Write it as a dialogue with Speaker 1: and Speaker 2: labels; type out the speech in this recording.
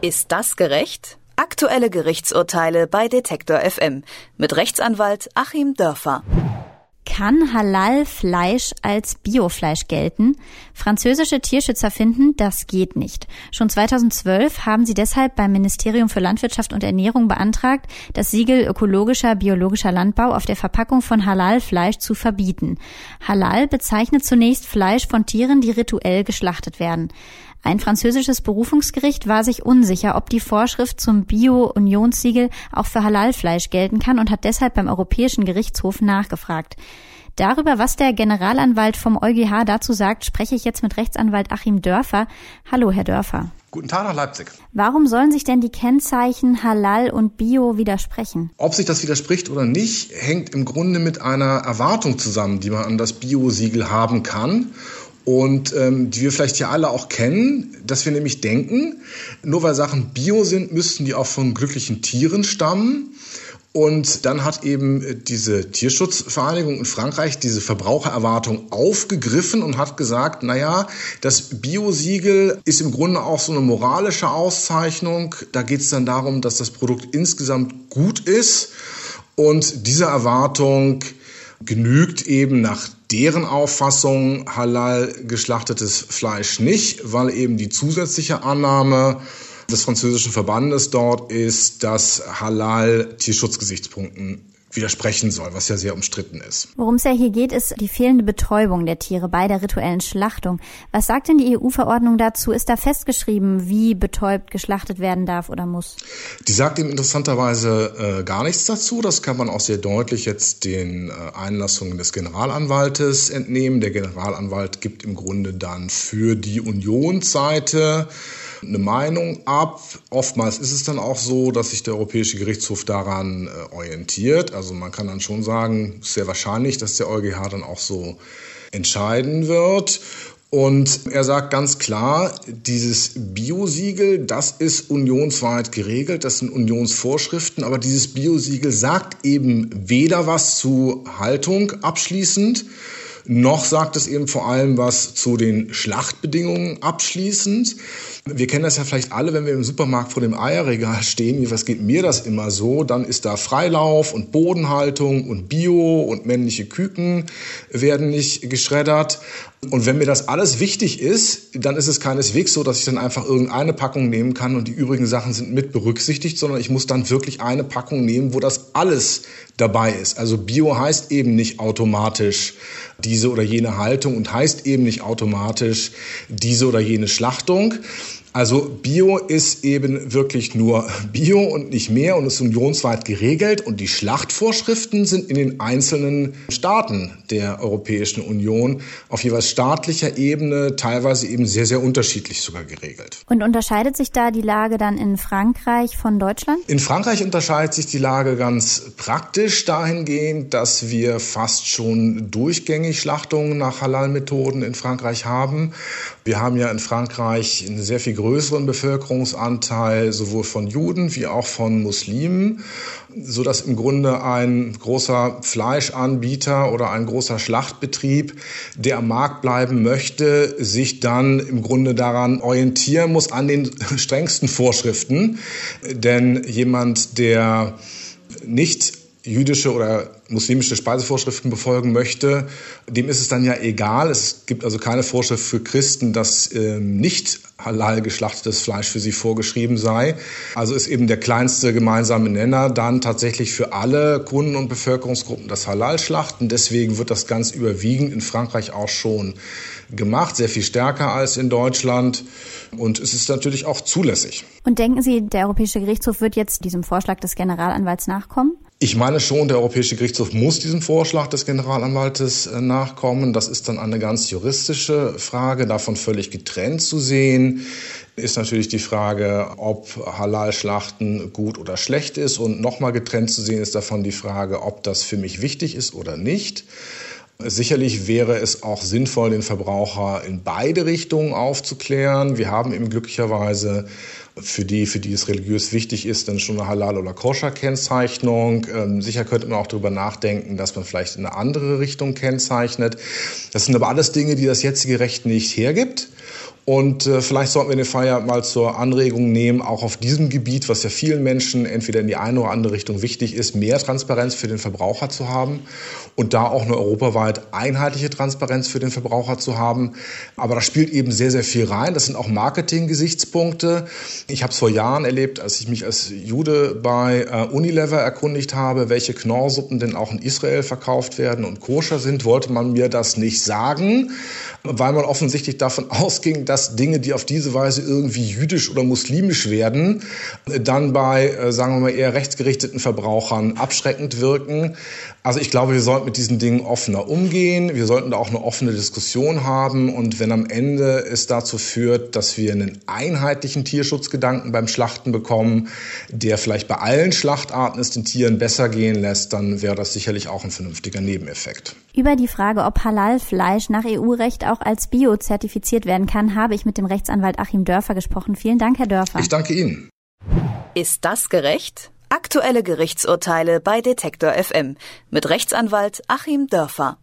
Speaker 1: Ist das gerecht? Aktuelle Gerichtsurteile bei Detektor FM mit Rechtsanwalt Achim Dörfer.
Speaker 2: Kann Halal-Fleisch als Biofleisch gelten? Französische Tierschützer finden, das geht nicht. Schon 2012 haben sie deshalb beim Ministerium für Landwirtschaft und Ernährung beantragt, das Siegel ökologischer biologischer Landbau auf der Verpackung von Halal-Fleisch zu verbieten. Halal bezeichnet zunächst Fleisch von Tieren, die rituell geschlachtet werden. Ein französisches Berufungsgericht war sich unsicher, ob die Vorschrift zum Bio-Unionssiegel auch für Halalfleisch gelten kann und hat deshalb beim Europäischen Gerichtshof nachgefragt. Darüber, was der Generalanwalt vom EuGH dazu sagt, spreche ich jetzt mit Rechtsanwalt Achim Dörfer. Hallo, Herr Dörfer.
Speaker 3: Guten Tag nach Leipzig.
Speaker 2: Warum sollen sich denn die Kennzeichen Halal und Bio widersprechen?
Speaker 3: Ob sich das widerspricht oder nicht, hängt im Grunde mit einer Erwartung zusammen, die man an das Bio-Siegel haben kann und ähm, die wir vielleicht hier alle auch kennen, dass wir nämlich denken, nur weil Sachen bio sind, müssten die auch von glücklichen Tieren stammen. Und dann hat eben diese Tierschutzvereinigung in Frankreich diese Verbrauchererwartung aufgegriffen und hat gesagt, naja, das Biosiegel ist im Grunde auch so eine moralische Auszeichnung. Da geht es dann darum, dass das Produkt insgesamt gut ist. Und diese Erwartung genügt eben nach deren Auffassung halal geschlachtetes Fleisch nicht, weil eben die zusätzliche Annahme des französischen Verbandes dort ist, dass halal Tierschutzgesichtspunkten widersprechen soll, was ja sehr umstritten ist.
Speaker 2: Worum es ja hier geht, ist die fehlende Betäubung der Tiere bei der rituellen Schlachtung. Was sagt denn die EU-Verordnung dazu? Ist da festgeschrieben, wie betäubt geschlachtet werden darf oder muss?
Speaker 3: Die sagt eben interessanterweise äh, gar nichts dazu. Das kann man auch sehr deutlich jetzt den äh, Einlassungen des Generalanwaltes entnehmen. Der Generalanwalt gibt im Grunde dann für die Unionsseite eine Meinung ab. Oftmals ist es dann auch so, dass sich der Europäische Gerichtshof daran äh, orientiert. Also man kann dann schon sagen, sehr wahrscheinlich, dass der EuGH dann auch so entscheiden wird. Und er sagt ganz klar, dieses Biosiegel, das ist unionsweit geregelt, das sind Unionsvorschriften, aber dieses Biosiegel sagt eben weder was zu Haltung abschließend, noch sagt es eben vor allem was zu den Schlachtbedingungen abschließend. Wir kennen das ja vielleicht alle, wenn wir im Supermarkt vor dem Eierregal stehen. Was geht mir das immer so? Dann ist da Freilauf und Bodenhaltung und Bio und männliche Küken werden nicht geschreddert. Und wenn mir das alles wichtig ist, dann ist es keineswegs so, dass ich dann einfach irgendeine Packung nehmen kann und die übrigen Sachen sind mit berücksichtigt, sondern ich muss dann wirklich eine Packung nehmen, wo das alles dabei ist. Also Bio heißt eben nicht automatisch diese oder jene Haltung und heißt eben nicht automatisch diese oder jene Schlachtung. Also Bio ist eben wirklich nur Bio und nicht mehr und ist unionsweit geregelt und die Schlachtvorschriften sind in den einzelnen Staaten der Europäischen Union auf jeweils staatlicher Ebene teilweise eben sehr, sehr unterschiedlich sogar geregelt.
Speaker 2: Und unterscheidet sich da die Lage dann in Frankreich von Deutschland?
Speaker 3: In Frankreich unterscheidet sich die Lage ganz praktisch dahingehend, dass wir fast schon durchgängig Schlachtungen nach Halal-Methoden in Frankreich haben. Wir haben ja in Frankreich eine sehr viel größeren Bevölkerungsanteil sowohl von Juden wie auch von Muslimen, so dass im Grunde ein großer Fleischanbieter oder ein großer Schlachtbetrieb, der am Markt bleiben möchte, sich dann im Grunde daran orientieren muss an den strengsten Vorschriften, denn jemand, der nicht jüdische oder muslimische Speisevorschriften befolgen möchte, dem ist es dann ja egal. Es gibt also keine Vorschrift für Christen, dass ähm, nicht halal geschlachtetes Fleisch für sie vorgeschrieben sei. Also ist eben der kleinste gemeinsame Nenner dann tatsächlich für alle Kunden- und Bevölkerungsgruppen das Halal-Schlachten. Deswegen wird das ganz überwiegend in Frankreich auch schon gemacht, sehr viel stärker als in Deutschland. Und es ist natürlich auch zulässig.
Speaker 2: Und denken Sie, der Europäische Gerichtshof wird jetzt diesem Vorschlag des Generalanwalts nachkommen?
Speaker 3: Ich meine schon, der Europäische Gerichtshof muss diesem Vorschlag des Generalanwaltes äh, nachkommen. Das ist dann eine ganz juristische Frage, davon völlig getrennt zu sehen. Ist natürlich die Frage, ob Halal-Schlachten gut oder schlecht ist. Und nochmal getrennt zu sehen ist davon die Frage, ob das für mich wichtig ist oder nicht. Sicherlich wäre es auch sinnvoll, den Verbraucher in beide Richtungen aufzuklären. Wir haben eben glücklicherweise für die, für die es religiös wichtig ist, dann schon eine Halal- oder Koscher-Kennzeichnung. Ähm, sicher könnte man auch darüber nachdenken, dass man vielleicht in eine andere Richtung kennzeichnet. Das sind aber alles Dinge, die das jetzige Recht nicht hergibt. Und äh, vielleicht sollten wir den Fall ja mal zur Anregung nehmen, auch auf diesem Gebiet, was ja vielen Menschen entweder in die eine oder andere Richtung wichtig ist, mehr Transparenz für den Verbraucher zu haben und da auch eine europaweit einheitliche Transparenz für den Verbraucher zu haben. Aber da spielt eben sehr, sehr viel rein. Das sind auch Marketing-Gesichtspunkte. Ich habe es vor Jahren erlebt, als ich mich als Jude bei äh, Unilever erkundigt habe, welche Knorrsuppen denn auch in Israel verkauft werden und koscher sind, wollte man mir das nicht sagen, weil man offensichtlich davon ausging, dass Dinge, die auf diese Weise irgendwie jüdisch oder muslimisch werden, dann bei, äh, sagen wir mal, eher rechtsgerichteten Verbrauchern abschreckend wirken. Also ich glaube, wir sollten mit diesen Dingen offener umgehen. Wir sollten da auch eine offene Diskussion haben. Und wenn am Ende es dazu führt, dass wir einen einheitlichen Tierschutzgedanken beim Schlachten bekommen, der vielleicht bei allen Schlachtarten es den Tieren besser gehen lässt, dann wäre das sicherlich auch ein vernünftiger Nebeneffekt.
Speaker 2: Über die Frage, ob Halal-Fleisch nach EU-Recht auch als Bio zertifiziert werden kann, habe ich mit dem Rechtsanwalt Achim Dörfer gesprochen. Vielen Dank, Herr Dörfer.
Speaker 3: Ich danke Ihnen.
Speaker 1: Ist das gerecht? Aktuelle Gerichtsurteile bei Detektor FM mit Rechtsanwalt Achim Dörfer.